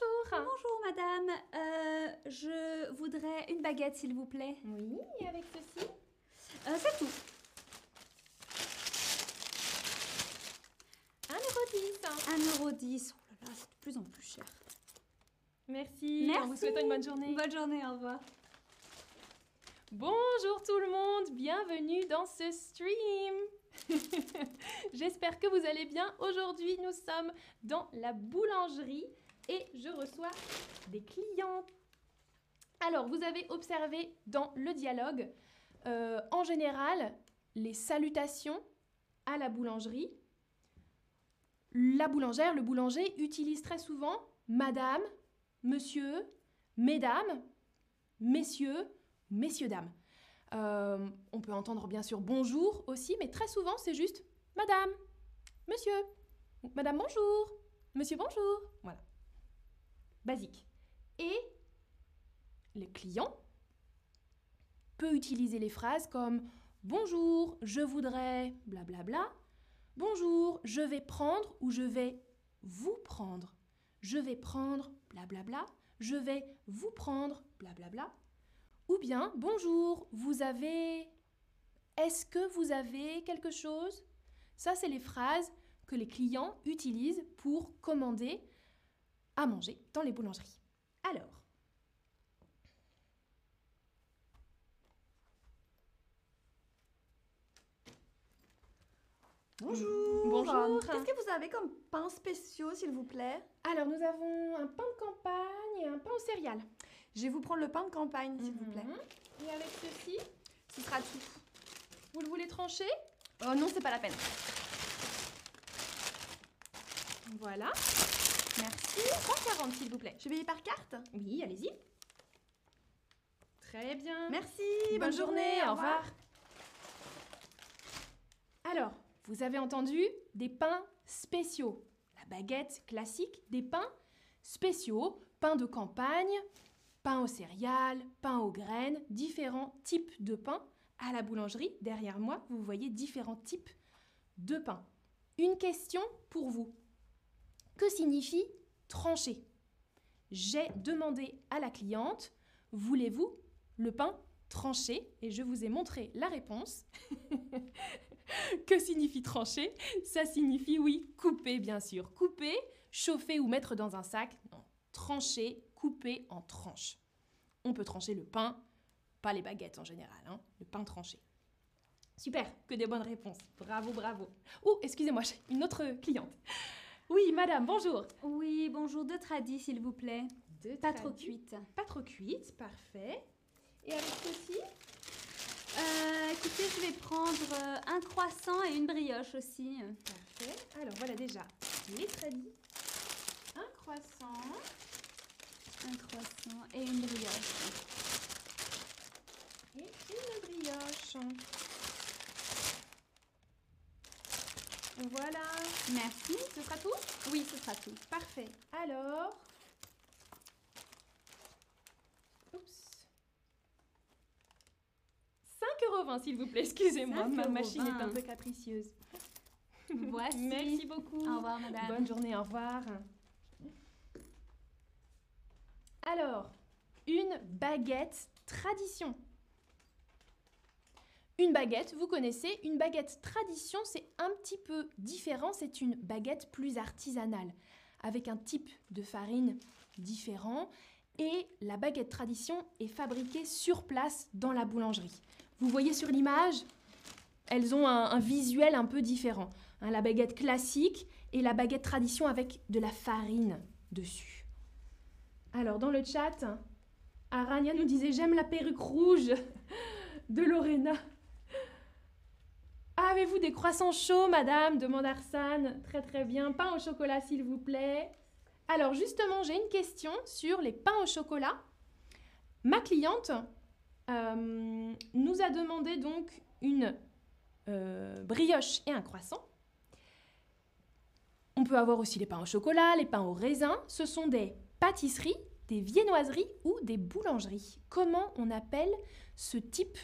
bonjour. Bonjour madame, Euh, je voudrais une baguette s'il vous plaît. Oui, et avec ceci Euh, c'est tout. 1,10€. 1,10€. Oh là là, c'est de plus en plus cher. Merci. Merci. En vous souhaitant une bonne journée. Bonne journée, au revoir. Bonjour tout le monde, bienvenue dans ce stream. J'espère que vous allez bien. Aujourd'hui, nous sommes dans la boulangerie et je reçois des clients. Alors, vous avez observé dans le dialogue, euh, en général, les salutations à la boulangerie. La boulangère, le boulanger utilise très souvent Madame, Monsieur, Mesdames, Messieurs, Messieurs, dames. Euh, on peut entendre bien sûr bonjour aussi, mais très souvent c'est juste Madame, Monsieur, Madame bonjour, Monsieur bonjour. Voilà. Basique. Et le client peut utiliser les phrases comme Bonjour, je voudrais blablabla. Bonjour, je vais prendre ou je vais vous prendre. Je vais prendre blablabla. Je vais vous prendre blablabla. Ou bien, bonjour, vous avez... Est-ce que vous avez quelque chose? Ça, c'est les phrases que les clients utilisent pour commander à manger dans les boulangeries. Alors, Bonjour. Bonjour. Qu'est-ce que vous avez comme pain spéciaux, s'il vous plaît? Alors nous avons un pain de campagne et un pain aux céréales. Je vais vous prendre le pain de campagne, s'il vous plaît. Mhm. Et avec ceci, Ce sera tout. vous le voulez trancher? Oh non, c'est pas la peine. Voilà. Merci. 3,40 s'il vous plaît. Je vais payer par carte? Oui, allez-y. Très bien. Merci. Bonne, journée, au revoir. Alors, vous avez entendu des pains spéciaux. La baguette classique, des pains spéciaux, pain de campagne, pain aux céréales, pain aux graines, différents types de pain. À la boulangerie, derrière moi, vous voyez différents types de pain. Une question pour vous. Que signifie trancher? J'ai demandé à la cliente, voulez-vous le pain tranché? Et je vous ai montré la réponse. que signifie trancher? Ça signifie oui, couper bien sûr. Couper, chauffer ou mettre dans un sac. Non, trancher, couper en tranches. On peut trancher le pain, pas les baguettes en général, hein, le pain tranché. Super, que des bonnes réponses. Bravo, bravo. Oh, excusez-moi, j'ai une autre cliente. Oui, madame, bonjour. Oui, bonjour, deux tradis s'il vous plaît. Deux Pas trop tradis. cuite. Pas trop cuite, parfait. Et avec ceci Euh, écoutez, je vais prendre euh, un croissant et une brioche aussi. Parfait. Alors voilà déjà les tradis. Un croissant. Un croissant et une brioche. Et une brioche. Voilà. Merci. Ce sera tout? Oui, ce sera tout. Parfait. Alors. Oups. 5,20€ s'il vous plaît, excusez-moi, ma 5,20. machine est un peu capricieuse. Voici. Merci beaucoup. Au revoir, madame. Bonne journée, au revoir. Alors, une baguette tradition. Une baguette, vous connaissez, une baguette tradition, c'est un petit peu différent, c'est une baguette plus artisanale, avec un type de farine différent, et la baguette tradition est fabriquée sur place dans la boulangerie. Vous voyez sur l'image, elles ont un, visuel un peu différent. hein, la baguette classique et la baguette tradition avec de la farine dessus. Alors, dans le chat, Arania nous disait J'aime la perruque rouge de Lorena. Avez-vous des croissants chauds, madame demande Arsane. Très très bien. Pain au chocolat, s'il vous plaît. Alors, justement, j'ai une question sur les pains au chocolat. Ma cliente euh, nous a demandé donc une euh, brioche et un croissant. On peut avoir aussi les pains au chocolat, les pains au raisin. Ce sont des pâtisseries, des viennoiseries ou des boulangeries. Comment on appelle ce type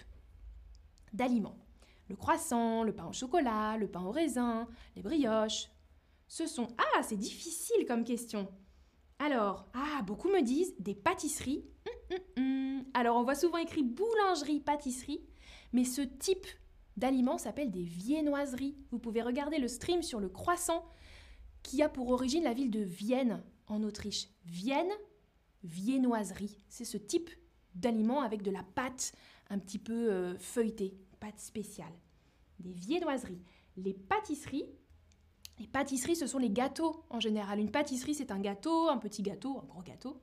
d'aliments Le croissant, le pain au chocolat, le pain au raisin, les brioches. Ce sont... Ah, c'est difficile comme question. Alors, ah, beaucoup me disent des pâtisseries. Hum, hum, hum. Alors, on voit souvent écrit boulangerie, pâtisserie, mais ce type d'aliment s'appelle des viennoiseries. Vous pouvez regarder le stream sur le croissant qui a pour origine la ville de Vienne en Autriche. Vienne, viennoiserie. C'est ce type d'aliment avec de la pâte un petit peu euh, feuilletée, pâte spéciale. Des viennoiseries. Les pâtisseries, les pâtisseries, ce sont les gâteaux en général. Une pâtisserie, c'est un gâteau, un petit gâteau, un gros gâteau.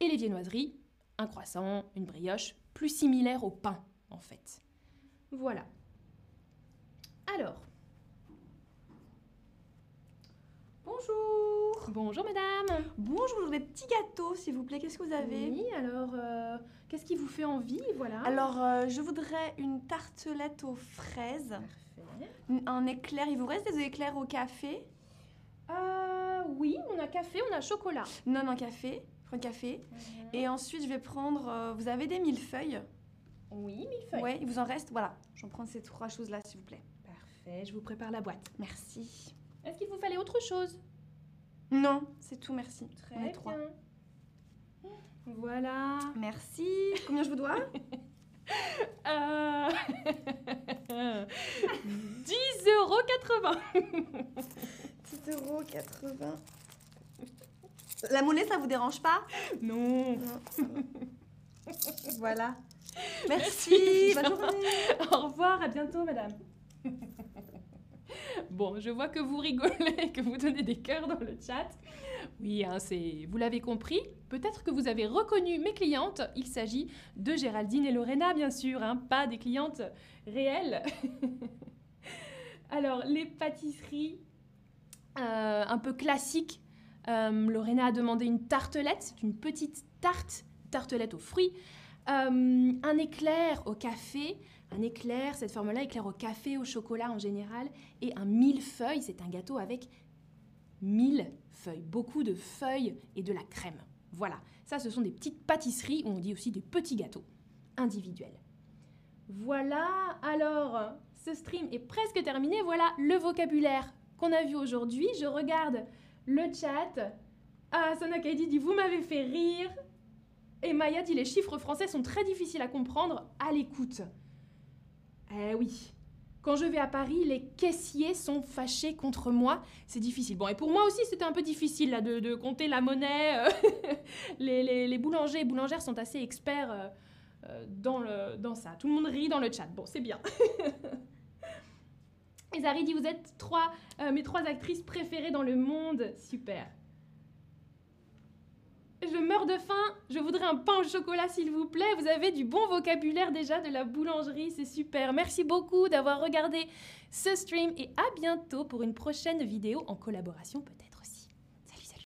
Et les viennoiseries, un croissant, une brioche, plus similaire au pain en fait. Voilà. Alors, Bonjour. Bonjour madame. Bonjour, des petits gâteaux, s'il vous plaît. Qu'est-ce que vous avez? Oui, alors, euh, qu'est-ce qui vous fait envie? Voilà. Alors, euh, je voudrais une tartelette aux fraises, Parfait. un éclair. Il vous reste des éclairs au café? Euh, oui, on a café, on a chocolat. Non, non, café. Je prends le café. Et ensuite, je vais prendre. euh, vous avez des millefeuilles Oui, mille feuilles. Ouais, il vous en reste Voilà. J'en prends ces trois choses-là, s'il vous plaît. Parfait, je vous prépare la boîte. Merci. Est-ce qu'il vous fallait autre chose? Non, c'est tout, merci. Très On est trois. bien. Voilà. Merci. Combien je vous dois? Euh... 10,80 euros 10 euros 80. La monnaie, ça vous dérange pas? Non. Non. voilà. Merci. Bonne journée. Au revoir, à bientôt, madame. Bon, je vois que vous rigolez, que vous donnez des cœurs dans le chat. Oui, hein, c'est, vous l'avez compris. Peut-être que vous avez reconnu mes clientes. Il s'agit de Géraldine et Lorena, bien sûr, hein, pas des clientes réelles. Alors, les pâtisseries euh, un peu classiques. Euh, Lorena a demandé une tartelette, c'est une petite tarte, tartelette aux fruits. Euh, un éclair au café, un éclair, cette forme-là, éclair au café, au chocolat en général, et un millefeuille, c'est un gâteau avec mille feuilles, beaucoup de feuilles et de la crème. Voilà, ça ce sont des petites pâtisseries, ou on dit aussi des petits gâteaux individuels. Voilà, alors ce stream est presque terminé, voilà le vocabulaire qu'on a vu aujourd'hui. Je regarde le chat. Ah, Sanakaidi dit Vous m'avez fait rire. Et Maya dit Les chiffres français sont très difficiles à comprendre à l'écoute. Eh oui. Quand je vais à Paris, les caissiers sont fâchés contre moi. C'est difficile. Bon, et pour moi aussi, c'était un peu difficile là, de, de compter la monnaie. euh. les, les- boulangers et boulangères sont assez experts euh, euh, dans, le, dans ça. Tout le monde rit dans le chat. Bon, c'est bien. Et Zari dit Vous êtes trois, mes trois actrices préférées dans le monde. Super. Je meurs de faim, je voudrais un pain au chocolat s'il vous plaît. Vous avez du bon vocabulaire déjà de la boulangerie, c'est super. Merci beaucoup d'avoir regardé ce stream et à bientôt pour une prochaine vidéo en collaboration peut-être.